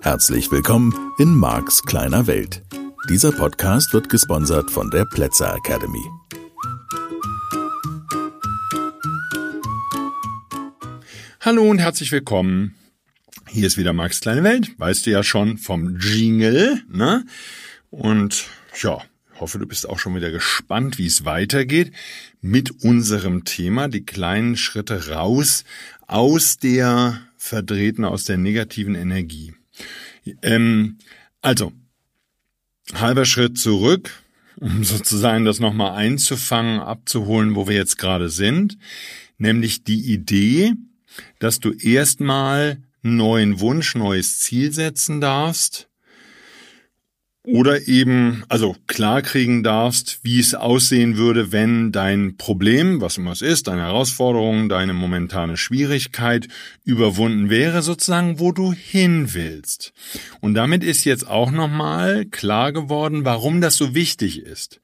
Herzlich willkommen in Marks kleiner Welt. Dieser Podcast wird gesponsert von der Plätzer Academy. Hallo und herzlich willkommen. Hier ist wieder Marks kleine Welt. Weißt du ja schon vom Jingle, ne? Und ja, hoffe, du bist auch schon wieder gespannt, wie es weitergeht mit unserem Thema, die kleinen Schritte raus aus der verdrehten, aus der negativen Energie. Ähm, also, halber Schritt zurück, um sozusagen das nochmal einzufangen, abzuholen, wo wir jetzt gerade sind, nämlich die Idee, dass du erstmal neuen Wunsch, neues Ziel setzen darfst, oder eben, also klar kriegen darfst, wie es aussehen würde, wenn dein Problem, was immer es ist, deine Herausforderung, deine momentane Schwierigkeit überwunden wäre, sozusagen, wo du hin willst. Und damit ist jetzt auch nochmal klar geworden, warum das so wichtig ist.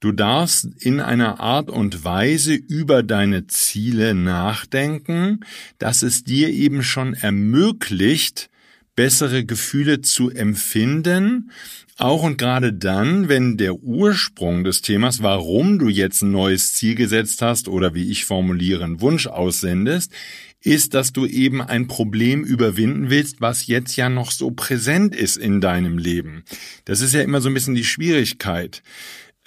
Du darfst in einer Art und Weise über deine Ziele nachdenken, dass es dir eben schon ermöglicht, bessere Gefühle zu empfinden, auch und gerade dann, wenn der Ursprung des Themas, warum du jetzt ein neues Ziel gesetzt hast oder wie ich formuliere, einen Wunsch aussendest, ist, dass du eben ein Problem überwinden willst, was jetzt ja noch so präsent ist in deinem Leben. Das ist ja immer so ein bisschen die Schwierigkeit.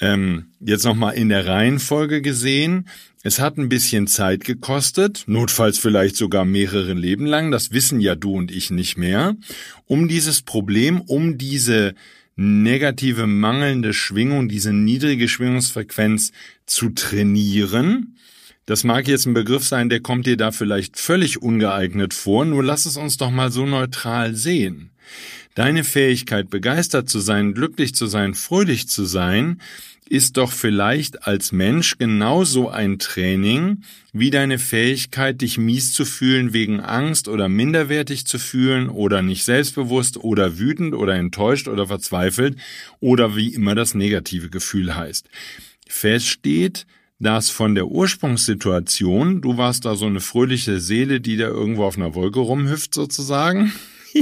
Ähm, jetzt nochmal in der Reihenfolge gesehen. Es hat ein bisschen Zeit gekostet, notfalls vielleicht sogar mehrere Leben lang, das wissen ja du und ich nicht mehr, um dieses Problem, um diese negative mangelnde Schwingung, diese niedrige Schwingungsfrequenz zu trainieren. Das mag jetzt ein Begriff sein, der kommt dir da vielleicht völlig ungeeignet vor, nur lass es uns doch mal so neutral sehen. Deine Fähigkeit, begeistert zu sein, glücklich zu sein, fröhlich zu sein, ist doch vielleicht als Mensch genauso ein Training wie deine Fähigkeit, dich mies zu fühlen wegen Angst oder minderwertig zu fühlen oder nicht selbstbewusst oder wütend oder enttäuscht oder verzweifelt oder wie immer das negative Gefühl heißt. Fest steht, dass von der Ursprungssituation, du warst da so eine fröhliche Seele, die da irgendwo auf einer Wolke rumhüpft sozusagen,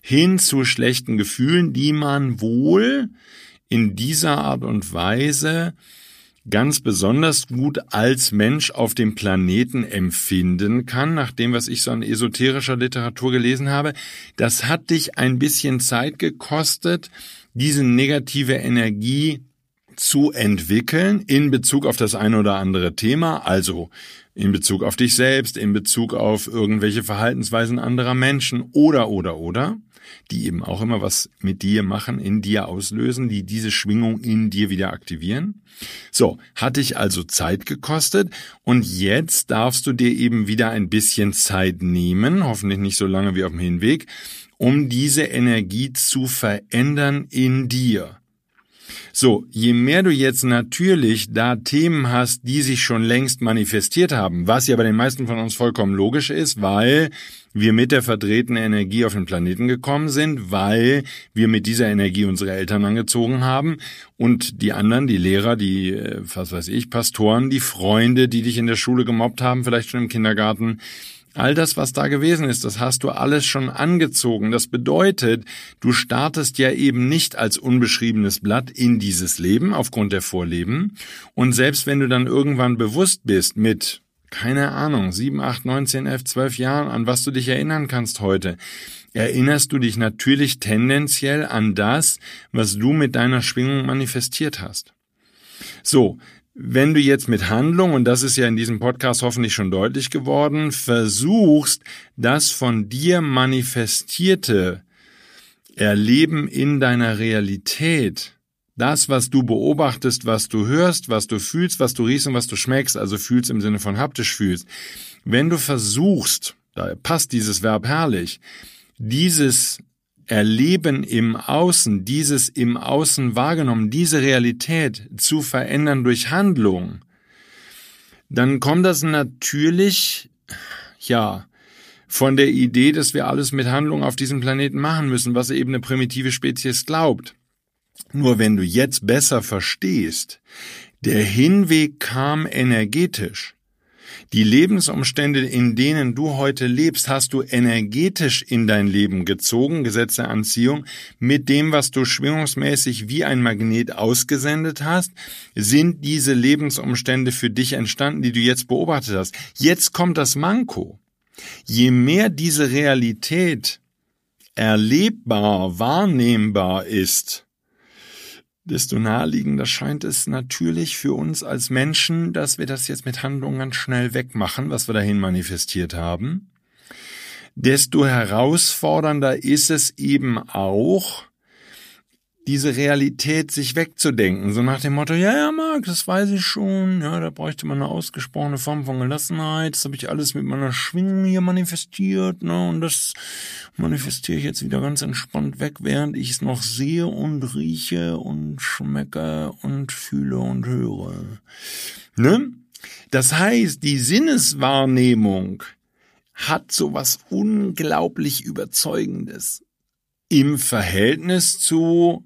hin zu schlechten Gefühlen, die man wohl in dieser Art und Weise ganz besonders gut als Mensch auf dem Planeten empfinden kann, nach dem, was ich so an esoterischer Literatur gelesen habe. Das hat dich ein bisschen Zeit gekostet, diese negative Energie zu entwickeln in Bezug auf das eine oder andere Thema, also in Bezug auf dich selbst, in Bezug auf irgendwelche Verhaltensweisen anderer Menschen oder oder oder die eben auch immer was mit dir machen, in dir auslösen, die diese Schwingung in dir wieder aktivieren. So, hat dich also Zeit gekostet und jetzt darfst du dir eben wieder ein bisschen Zeit nehmen, hoffentlich nicht so lange wie auf dem Hinweg, um diese Energie zu verändern in dir. So, je mehr du jetzt natürlich da Themen hast, die sich schon längst manifestiert haben, was ja bei den meisten von uns vollkommen logisch ist, weil wir mit der verdrehten Energie auf den Planeten gekommen sind, weil wir mit dieser Energie unsere Eltern angezogen haben und die anderen, die Lehrer, die, äh, was weiß ich, Pastoren, die Freunde, die dich in der Schule gemobbt haben, vielleicht schon im Kindergarten, All das, was da gewesen ist, das hast du alles schon angezogen. Das bedeutet, du startest ja eben nicht als unbeschriebenes Blatt in dieses Leben aufgrund der Vorleben. Und selbst wenn du dann irgendwann bewusst bist mit, keine Ahnung, sieben, acht, neun, zehn, elf, zwölf Jahren, an was du dich erinnern kannst heute, erinnerst du dich natürlich tendenziell an das, was du mit deiner Schwingung manifestiert hast. So, wenn du jetzt mit Handlung, und das ist ja in diesem Podcast hoffentlich schon deutlich geworden, versuchst, das von dir manifestierte Erleben in deiner Realität, das, was du beobachtest, was du hörst, was du fühlst, was du riechst und was du schmeckst, also fühlst im Sinne von haptisch fühlst, wenn du versuchst, da passt dieses Verb herrlich, dieses Erleben im Außen, dieses im Außen wahrgenommen, diese Realität zu verändern durch Handlung, dann kommt das natürlich, ja, von der Idee, dass wir alles mit Handlung auf diesem Planeten machen müssen, was eben eine primitive Spezies glaubt. Nur wenn du jetzt besser verstehst, Der Hinweg kam energetisch. Die Lebensumstände, in denen du heute lebst, hast du energetisch in dein Leben gezogen, Gesetz der Anziehung, mit dem, was du schwingungsmäßig wie ein Magnet ausgesendet hast, sind diese Lebensumstände für dich entstanden, die du jetzt beobachtet hast. Jetzt kommt das Manko. Je mehr diese Realität erlebbar, wahrnehmbar ist, desto naheliegender scheint es natürlich für uns als Menschen, dass wir das jetzt mit Handlungen ganz schnell wegmachen, was wir dahin manifestiert haben. Desto herausfordernder ist es eben auch, diese Realität sich wegzudenken, so nach dem Motto, ja, ja, Marc, das weiß ich schon, ja, da bräuchte man eine ausgesprochene Form von Gelassenheit, das habe ich alles mit meiner Schwingung hier manifestiert, ne, und das manifestiere ich jetzt wieder ganz entspannt weg, während ich es noch sehe und rieche und schmecke und fühle und höre. Ne? Das heißt, die Sinneswahrnehmung hat so was unglaublich Überzeugendes im Verhältnis zu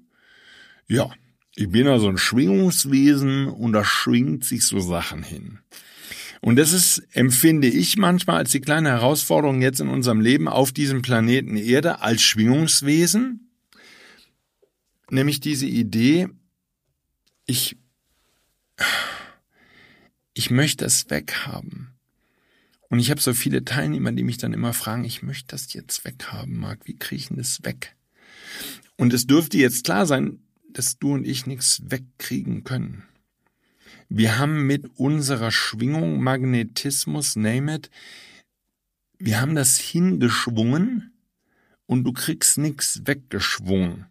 ja, ich bin also ein Schwingungswesen und da schwingt sich so Sachen hin. Und das ist, empfinde ich manchmal als die kleine Herausforderung jetzt in unserem Leben auf diesem Planeten Erde als Schwingungswesen, nämlich diese Idee, ich, ich möchte es weghaben. Und ich habe so viele Teilnehmer, die mich dann immer fragen, ich möchte das jetzt weghaben, Marc, wie kriege ich denn das weg? Und es dürfte jetzt klar sein, dass du und ich nichts wegkriegen können. Wir haben mit unserer Schwingung, Magnetismus, name it, wir haben das hingeschwungen und du kriegst nichts weggeschwungen.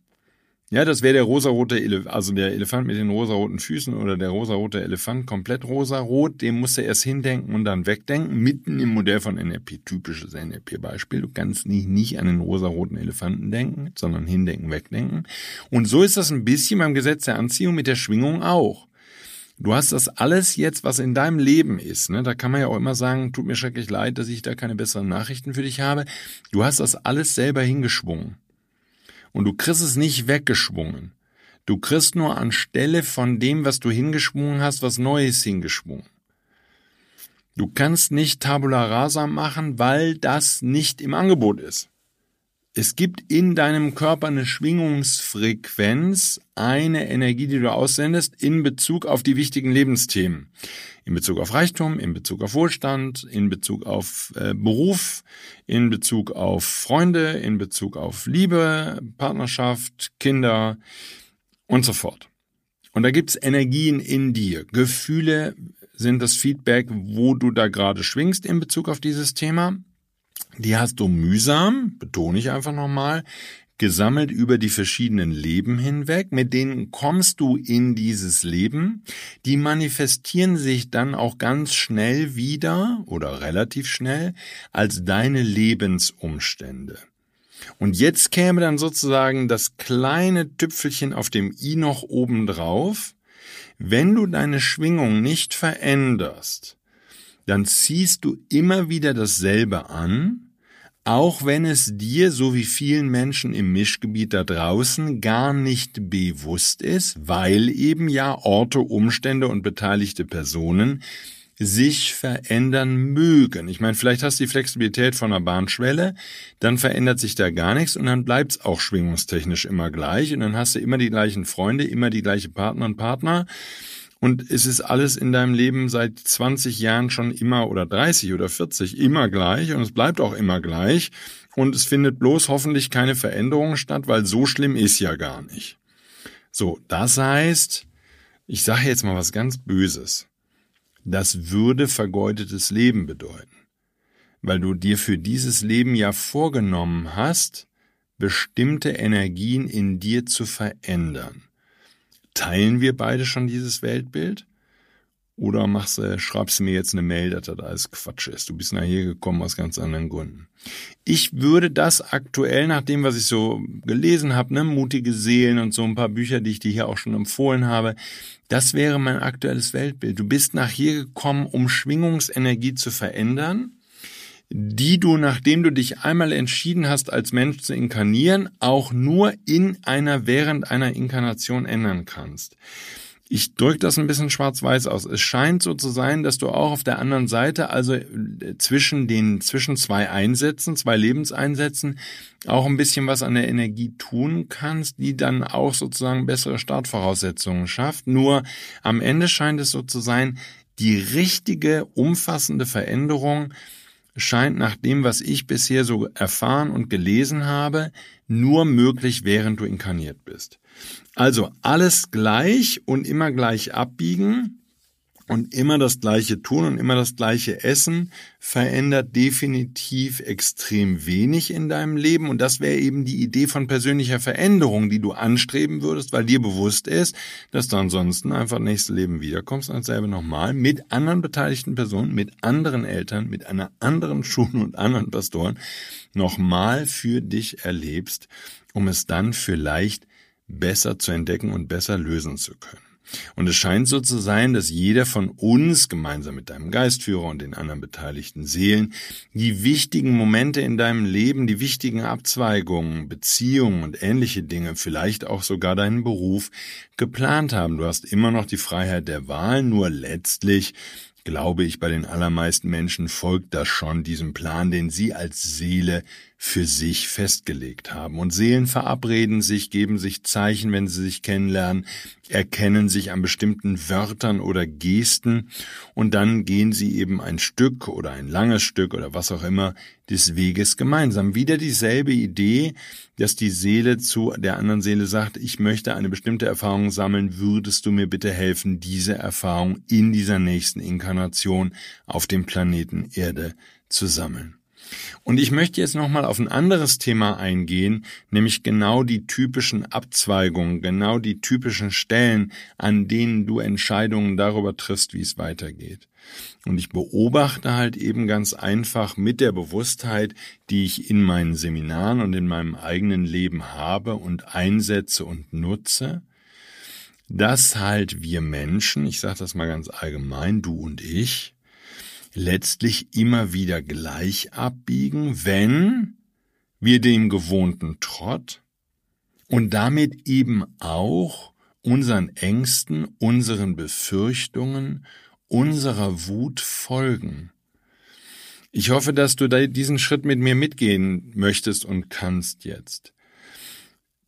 Ja, das wäre der rosarote Elefant, also der Elefant mit den rosaroten Füßen oder der rosarote Elefant komplett rosarot, dem musst du erst hindenken und dann wegdenken, mitten im Modell von NLP, typisches NLP-Beispiel. Du kannst nicht, nicht an den rosaroten Elefanten denken, sondern hindenken, wegdenken. Und so ist das ein bisschen beim Gesetz der Anziehung mit der Schwingung auch. Du hast das alles jetzt, was in deinem Leben ist. Ne? Da kann man ja auch immer sagen, tut mir schrecklich leid, dass ich da keine besseren Nachrichten für dich habe. Du hast das alles selber hingeschwungen. Und du kriegst es nicht weggeschwungen. Du kriegst nur anstelle von dem, was du hingeschwungen hast, was Neues hingeschwungen. Du kannst nicht Tabula rasa machen, weil das nicht im Angebot ist. Es gibt in deinem Körper eine Schwingungsfrequenz, eine Energie, die du aussendest in Bezug auf die wichtigen Lebensthemen. In Bezug auf Reichtum, in Bezug auf Wohlstand, in Bezug auf äh, Beruf, in Bezug auf Freunde, in Bezug auf Liebe, Partnerschaft, Kinder und so fort. Und da gibt's Energien in dir. Gefühle sind das Feedback, wo du da gerade schwingst in Bezug auf dieses Thema. Die hast du mühsam, betone ich einfach nochmal, gesammelt über die verschiedenen Leben hinweg, mit denen kommst du in dieses Leben, die manifestieren sich dann auch ganz schnell wieder oder relativ schnell als deine Lebensumstände. Und jetzt käme dann sozusagen das kleine Tüpfelchen auf dem i noch oben drauf. Wenn du deine Schwingung nicht veränderst, dann ziehst du immer wieder dasselbe an, auch wenn es dir, so wie vielen Menschen im Mischgebiet da draußen, gar nicht bewusst ist, weil eben ja Orte, Umstände und beteiligte Personen sich verändern mögen. Ich meine, vielleicht hast du die Flexibilität von einer Bahnschwelle, dann verändert sich da gar nichts und dann bleibt's auch schwingungstechnisch immer gleich und dann hast du immer die gleichen Freunde, immer die gleiche Partner und Partner und es ist alles in deinem Leben seit 20 Jahren schon immer oder 30 oder 40 immer gleich und es bleibt auch immer gleich und es findet bloß hoffentlich keine Veränderung statt, weil so schlimm ist ja gar nicht. So, das heißt, ich sage jetzt mal was ganz Böses. Das würde vergeudetes Leben bedeuten, weil du dir für dieses Leben ja vorgenommen hast, bestimmte Energien in dir zu verändern. Teilen wir beide schon dieses Weltbild? Oder machst du, schreibst du mir jetzt eine Mail, dass das alles Quatsch ist? Du bist nach hier gekommen aus ganz anderen Gründen. Ich würde das aktuell, nach dem, was ich so gelesen habe, ne, mutige Seelen und so ein paar Bücher, die ich dir hier auch schon empfohlen habe, das wäre mein aktuelles Weltbild. Du bist nach hier gekommen, um Schwingungsenergie zu verändern die du, nachdem du dich einmal entschieden hast, als Mensch zu inkarnieren, auch nur in einer während einer Inkarnation ändern kannst. Ich drücke das ein bisschen schwarz-weiß aus. Es scheint so zu sein, dass du auch auf der anderen Seite, also äh, zwischen den, zwischen zwei Einsätzen, zwei Lebenseinsätzen, auch ein bisschen was an der Energie tun kannst, die dann auch sozusagen bessere Startvoraussetzungen schafft. Nur am Ende scheint es so zu sein, die richtige, umfassende Veränderung scheint nach dem, was ich bisher so erfahren und gelesen habe, nur möglich, während du inkarniert bist. Also alles gleich und immer gleich abbiegen und immer das gleiche tun und immer das gleiche essen verändert definitiv extrem wenig in deinem Leben. Und das wäre eben die Idee von persönlicher Veränderung, die du anstreben würdest, weil dir bewusst ist, dass du ansonsten einfach nächste Leben wiederkommst und dasselbe nochmal mit anderen beteiligten Personen, mit anderen Eltern, mit einer anderen Schule und anderen Pastoren nochmal für dich erlebst, um es dann vielleicht besser zu entdecken und besser lösen zu können. Und es scheint so zu sein, dass jeder von uns gemeinsam mit deinem Geistführer und den anderen beteiligten Seelen die wichtigen Momente in deinem Leben, die wichtigen Abzweigungen, Beziehungen und ähnliche Dinge, vielleicht auch sogar deinen Beruf geplant haben. Du hast immer noch die Freiheit der Wahl, nur letztlich glaube ich, bei den allermeisten Menschen folgt das schon diesem Plan, den sie als Seele für sich festgelegt haben. Und Seelen verabreden sich, geben sich Zeichen, wenn sie sich kennenlernen, erkennen sich an bestimmten Wörtern oder Gesten und dann gehen sie eben ein Stück oder ein langes Stück oder was auch immer des Weges gemeinsam. Wieder dieselbe Idee, dass die Seele zu der anderen Seele sagt, ich möchte eine bestimmte Erfahrung sammeln, würdest du mir bitte helfen, diese Erfahrung in dieser nächsten Inkarnation auf dem Planeten Erde zu sammeln. Und ich möchte jetzt nochmal auf ein anderes Thema eingehen, nämlich genau die typischen Abzweigungen, genau die typischen Stellen, an denen du Entscheidungen darüber triffst, wie es weitergeht. Und ich beobachte halt eben ganz einfach mit der Bewusstheit, die ich in meinen Seminaren und in meinem eigenen Leben habe und einsetze und nutze, dass halt wir Menschen, ich sage das mal ganz allgemein, du und ich, letztlich immer wieder gleich abbiegen, wenn wir dem gewohnten Trott und damit eben auch unseren Ängsten, unseren Befürchtungen, unserer Wut folgen. Ich hoffe, dass du diesen Schritt mit mir mitgehen möchtest und kannst jetzt.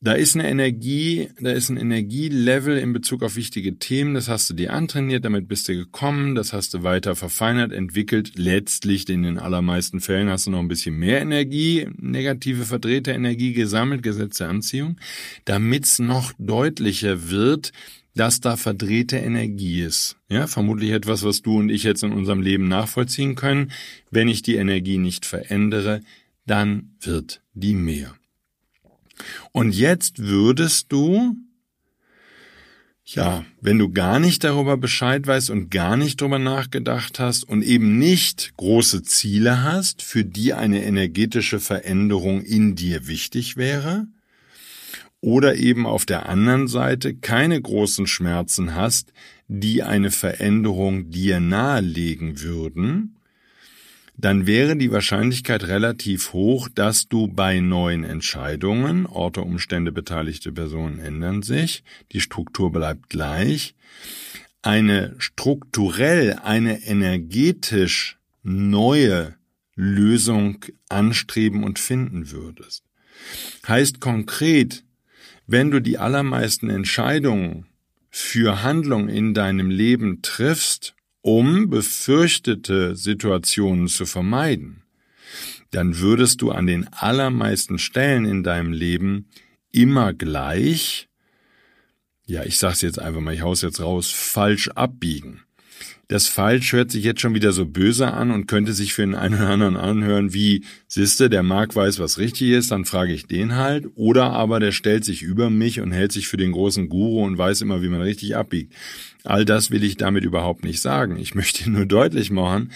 Da ist eine Energie, da ist ein Energielevel in Bezug auf wichtige Themen, das hast du dir antrainiert, damit bist du gekommen, das hast du weiter verfeinert, entwickelt. Letztlich, in den allermeisten Fällen hast du noch ein bisschen mehr Energie, negative verdrehte Energie gesammelt, Gesetz der Anziehung, damit es noch deutlicher wird, dass da verdrehte Energie ist. Ja, vermutlich etwas, was du und ich jetzt in unserem Leben nachvollziehen können. Wenn ich die Energie nicht verändere, dann wird die mehr. Und jetzt würdest du, ja, wenn du gar nicht darüber Bescheid weißt und gar nicht darüber nachgedacht hast und eben nicht große Ziele hast, für die eine energetische Veränderung in dir wichtig wäre, oder eben auf der anderen Seite keine großen Schmerzen hast, die eine Veränderung dir nahelegen würden, dann wäre die Wahrscheinlichkeit relativ hoch, dass du bei neuen Entscheidungen, Orte, Umstände, beteiligte Personen ändern sich, die Struktur bleibt gleich, eine strukturell, eine energetisch neue Lösung anstreben und finden würdest. Heißt konkret, wenn du die allermeisten Entscheidungen für Handlung in deinem Leben triffst um befürchtete Situationen zu vermeiden, dann würdest du an den allermeisten Stellen in deinem Leben immer gleich, ja, ich sag's jetzt einfach mal, ich hau's jetzt raus, falsch abbiegen. Das falsch hört sich jetzt schon wieder so böse an und könnte sich für den einen oder anderen anhören wie, siehste, der Mark weiß, was richtig ist, dann frage ich den halt. Oder aber der stellt sich über mich und hält sich für den großen Guru und weiß immer, wie man richtig abbiegt. All das will ich damit überhaupt nicht sagen. Ich möchte nur deutlich machen,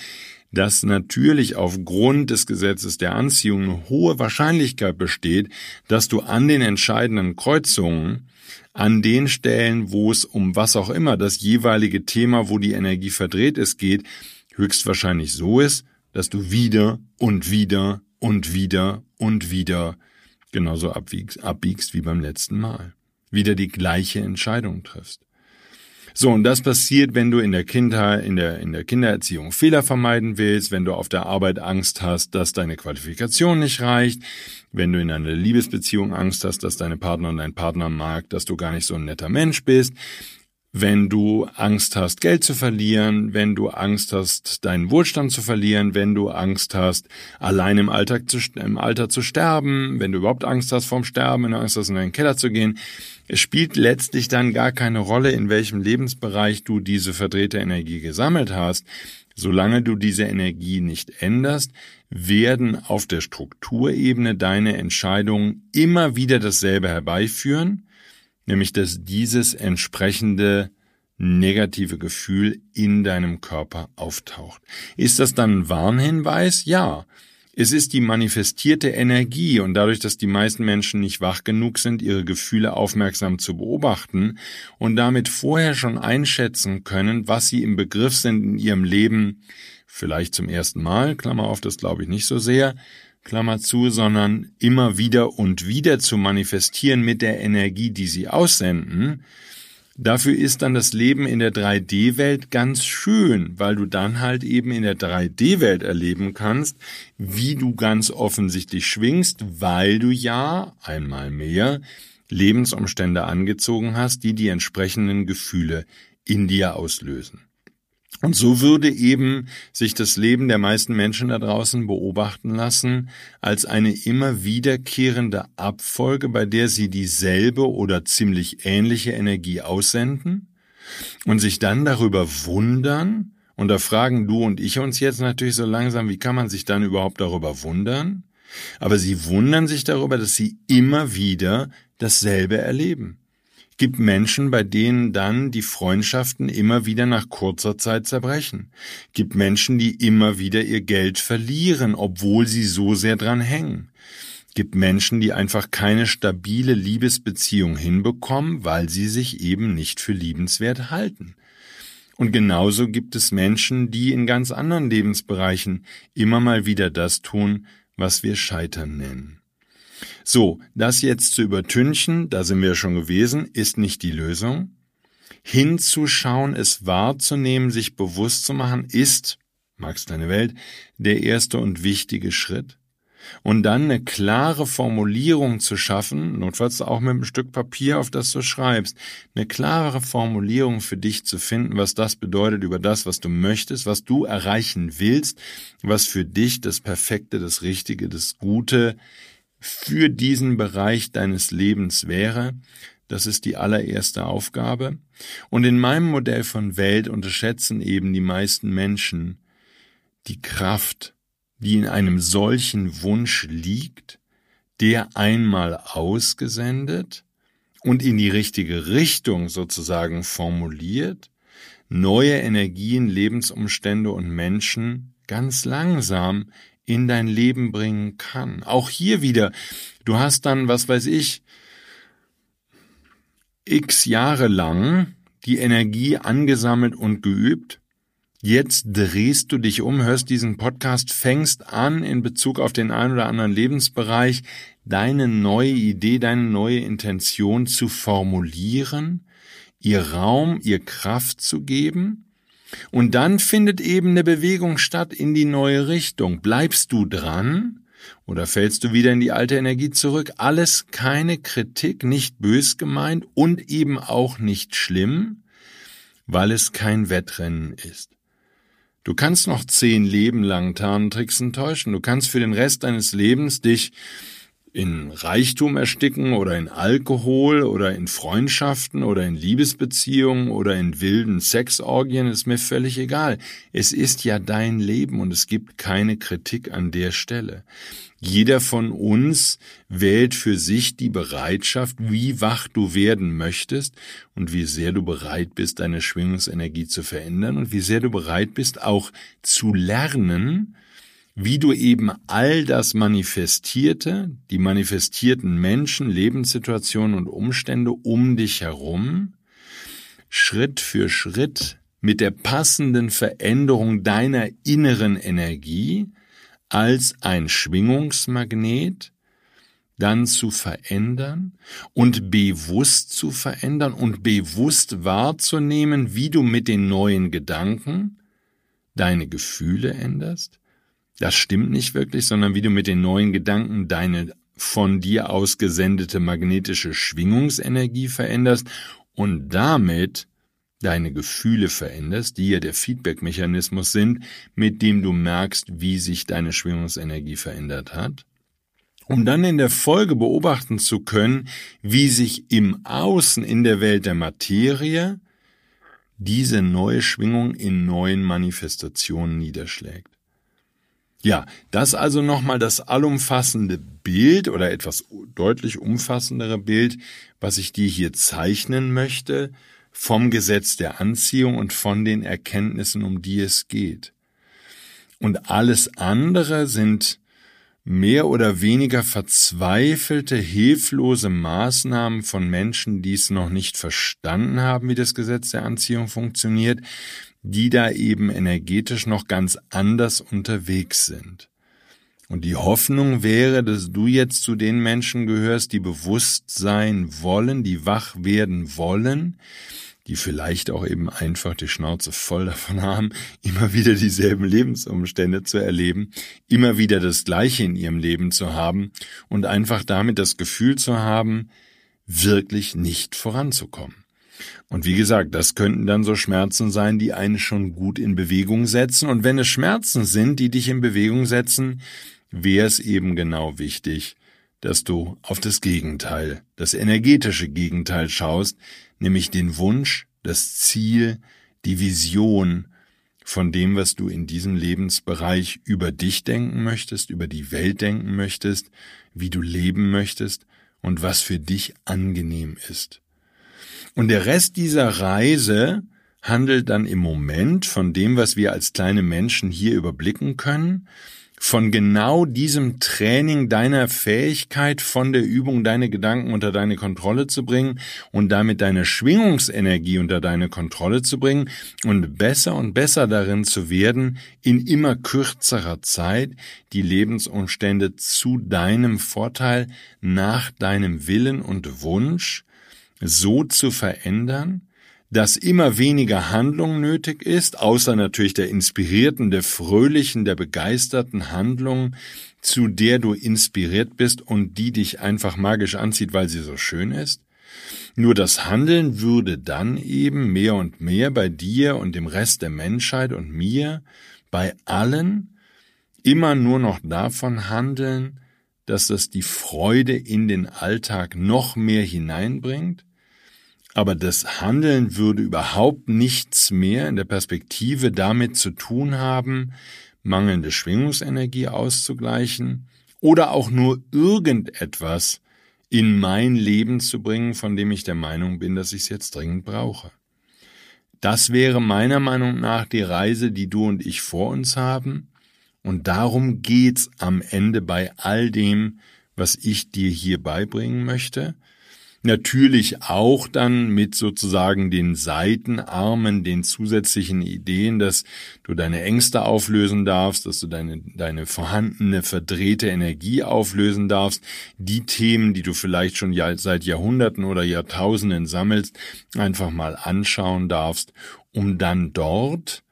dass natürlich aufgrund des Gesetzes der Anziehung eine hohe Wahrscheinlichkeit besteht, dass du an den entscheidenden Kreuzungen, an den Stellen, wo es um was auch immer das jeweilige Thema, wo die Energie verdreht ist, geht, höchstwahrscheinlich so ist, dass du wieder und wieder und wieder und wieder genauso abbiegst, abbiegst wie beim letzten Mal. Wieder die gleiche Entscheidung triffst. So, und das passiert, wenn du in der Kindheit, in der, in der Kindererziehung Fehler vermeiden willst, wenn du auf der Arbeit Angst hast, dass deine Qualifikation nicht reicht, wenn du in einer Liebesbeziehung Angst hast, dass deine Partnerin dein Partner mag, dass du gar nicht so ein netter Mensch bist, wenn du Angst hast, Geld zu verlieren, wenn du Angst hast, deinen Wohlstand zu verlieren, wenn du Angst hast, allein im, Alltag zu, im Alter zu sterben, wenn du überhaupt Angst hast vorm Sterben, wenn du Angst hast, in deinen Keller zu gehen. Es spielt letztlich dann gar keine Rolle, in welchem Lebensbereich du diese verdrehte Energie gesammelt hast. Solange du diese Energie nicht änderst, werden auf der Strukturebene deine Entscheidungen immer wieder dasselbe herbeiführen, nämlich dass dieses entsprechende negative Gefühl in deinem Körper auftaucht. Ist das dann ein Warnhinweis? Ja. Es ist die manifestierte Energie und dadurch, dass die meisten Menschen nicht wach genug sind, ihre Gefühle aufmerksam zu beobachten und damit vorher schon einschätzen können, was sie im Begriff sind in ihrem Leben, vielleicht zum ersten Mal, Klammer auf, das glaube ich nicht so sehr, Klammer zu, sondern immer wieder und wieder zu manifestieren mit der Energie, die sie aussenden, Dafür ist dann das Leben in der 3D-Welt ganz schön, weil du dann halt eben in der 3D-Welt erleben kannst, wie du ganz offensichtlich schwingst, weil du ja einmal mehr Lebensumstände angezogen hast, die die entsprechenden Gefühle in dir auslösen. Und so würde eben sich das Leben der meisten Menschen da draußen beobachten lassen als eine immer wiederkehrende Abfolge, bei der sie dieselbe oder ziemlich ähnliche Energie aussenden und sich dann darüber wundern, und da fragen du und ich uns jetzt natürlich so langsam, wie kann man sich dann überhaupt darüber wundern? Aber sie wundern sich darüber, dass sie immer wieder dasselbe erleben gibt Menschen, bei denen dann die Freundschaften immer wieder nach kurzer Zeit zerbrechen. Gibt Menschen, die immer wieder ihr Geld verlieren, obwohl sie so sehr dran hängen. Gibt Menschen, die einfach keine stabile Liebesbeziehung hinbekommen, weil sie sich eben nicht für liebenswert halten. Und genauso gibt es Menschen, die in ganz anderen Lebensbereichen immer mal wieder das tun, was wir Scheitern nennen. So, das jetzt zu übertünchen, da sind wir schon gewesen, ist nicht die Lösung. Hinzuschauen, es wahrzunehmen, sich bewusst zu machen, ist, magst deine Welt, der erste und wichtige Schritt. Und dann eine klare Formulierung zu schaffen, notfalls auch mit einem Stück Papier, auf das du schreibst, eine klare Formulierung für dich zu finden, was das bedeutet über das, was du möchtest, was du erreichen willst, was für dich das Perfekte, das Richtige, das Gute, für diesen Bereich deines Lebens wäre. Das ist die allererste Aufgabe. Und in meinem Modell von Welt unterschätzen eben die meisten Menschen die Kraft, die in einem solchen Wunsch liegt, der einmal ausgesendet und in die richtige Richtung sozusagen formuliert, neue Energien, Lebensumstände und Menschen ganz langsam in dein Leben bringen kann. Auch hier wieder, du hast dann, was weiß ich, x Jahre lang die Energie angesammelt und geübt. Jetzt drehst du dich um, hörst diesen Podcast, fängst an, in Bezug auf den einen oder anderen Lebensbereich deine neue Idee, deine neue Intention zu formulieren, ihr Raum, ihr Kraft zu geben und dann findet eben eine Bewegung statt in die neue Richtung. Bleibst du dran oder fällst du wieder in die alte Energie zurück? Alles keine Kritik, nicht bös gemeint und eben auch nicht schlimm, weil es kein Wettrennen ist. Du kannst noch zehn Leben lang Tarntricksen täuschen. Du kannst für den Rest deines Lebens dich in Reichtum ersticken oder in Alkohol oder in Freundschaften oder in Liebesbeziehungen oder in wilden Sexorgien, ist mir völlig egal. Es ist ja dein Leben und es gibt keine Kritik an der Stelle. Jeder von uns wählt für sich die Bereitschaft, wie wach du werden möchtest und wie sehr du bereit bist, deine Schwingungsenergie zu verändern und wie sehr du bereit bist, auch zu lernen, wie du eben all das Manifestierte, die manifestierten Menschen, Lebenssituationen und Umstände um dich herum, Schritt für Schritt mit der passenden Veränderung deiner inneren Energie als ein Schwingungsmagnet dann zu verändern und bewusst zu verändern und bewusst wahrzunehmen, wie du mit den neuen Gedanken deine Gefühle änderst? Das stimmt nicht wirklich, sondern wie du mit den neuen Gedanken deine von dir ausgesendete magnetische Schwingungsenergie veränderst und damit deine Gefühle veränderst, die ja der Feedback-Mechanismus sind, mit dem du merkst, wie sich deine Schwingungsenergie verändert hat, um dann in der Folge beobachten zu können, wie sich im Außen in der Welt der Materie diese neue Schwingung in neuen Manifestationen niederschlägt. Ja, das also nochmal das allumfassende Bild oder etwas deutlich umfassendere Bild, was ich dir hier zeichnen möchte, vom Gesetz der Anziehung und von den Erkenntnissen, um die es geht. Und alles andere sind mehr oder weniger verzweifelte, hilflose Maßnahmen von Menschen, die es noch nicht verstanden haben, wie das Gesetz der Anziehung funktioniert, die da eben energetisch noch ganz anders unterwegs sind. Und die Hoffnung wäre, dass du jetzt zu den Menschen gehörst, die bewusst sein wollen, die wach werden wollen, die vielleicht auch eben einfach die Schnauze voll davon haben, immer wieder dieselben Lebensumstände zu erleben, immer wieder das Gleiche in ihrem Leben zu haben und einfach damit das Gefühl zu haben, wirklich nicht voranzukommen. Und wie gesagt, das könnten dann so Schmerzen sein, die einen schon gut in Bewegung setzen. Und wenn es Schmerzen sind, die dich in Bewegung setzen, wäre es eben genau wichtig, dass du auf das Gegenteil, das energetische Gegenteil schaust, nämlich den Wunsch, das Ziel, die Vision von dem, was du in diesem Lebensbereich über dich denken möchtest, über die Welt denken möchtest, wie du leben möchtest und was für dich angenehm ist. Und der Rest dieser Reise handelt dann im Moment von dem, was wir als kleine Menschen hier überblicken können, von genau diesem Training deiner Fähigkeit, von der Übung deine Gedanken unter deine Kontrolle zu bringen und damit deine Schwingungsenergie unter deine Kontrolle zu bringen und besser und besser darin zu werden, in immer kürzerer Zeit die Lebensumstände zu deinem Vorteil, nach deinem Willen und Wunsch so zu verändern, dass immer weniger Handlung nötig ist, außer natürlich der inspirierten, der fröhlichen, der begeisterten Handlung, zu der du inspiriert bist und die dich einfach magisch anzieht, weil sie so schön ist. Nur das Handeln würde dann eben mehr und mehr bei dir und dem Rest der Menschheit und mir, bei allen, immer nur noch davon handeln, dass das die Freude in den Alltag noch mehr hineinbringt, aber das Handeln würde überhaupt nichts mehr in der Perspektive damit zu tun haben, mangelnde Schwingungsenergie auszugleichen oder auch nur irgendetwas in mein Leben zu bringen, von dem ich der Meinung bin, dass ich es jetzt dringend brauche. Das wäre meiner Meinung nach die Reise, die du und ich vor uns haben, und darum geht's am Ende bei all dem, was ich dir hier beibringen möchte, Natürlich auch dann mit sozusagen den Seitenarmen, den zusätzlichen Ideen, dass du deine Ängste auflösen darfst, dass du deine, deine vorhandene verdrehte Energie auflösen darfst, die Themen, die du vielleicht schon seit Jahrhunderten oder Jahrtausenden sammelst, einfach mal anschauen darfst, um dann dort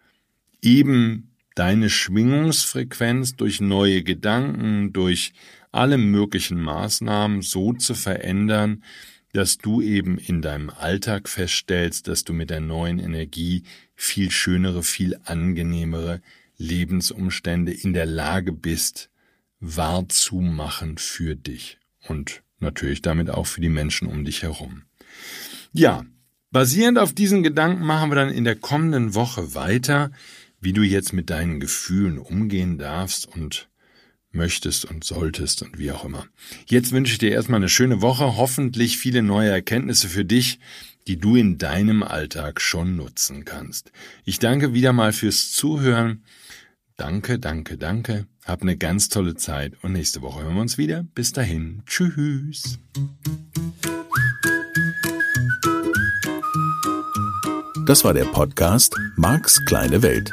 eben deine Schwingungsfrequenz durch neue Gedanken, durch alle möglichen Maßnahmen so zu verändern, dass du eben in deinem Alltag feststellst, dass du mit der neuen Energie viel schönere, viel angenehmere Lebensumstände in der Lage bist, wahrzumachen für dich und natürlich damit auch für die Menschen um dich herum. Ja, basierend auf diesen Gedanken machen wir dann in der kommenden Woche weiter, wie du jetzt mit deinen Gefühlen umgehen darfst und möchtest und solltest und wie auch immer. Jetzt wünsche ich dir erstmal eine schöne Woche, hoffentlich viele neue Erkenntnisse für dich, die du in deinem Alltag schon nutzen kannst. Ich danke wieder mal fürs Zuhören. Danke, danke, danke. Hab eine ganz tolle Zeit und nächste Woche hören wir uns wieder. Bis dahin. Tschüss. Das war der Podcast Marks kleine Welt.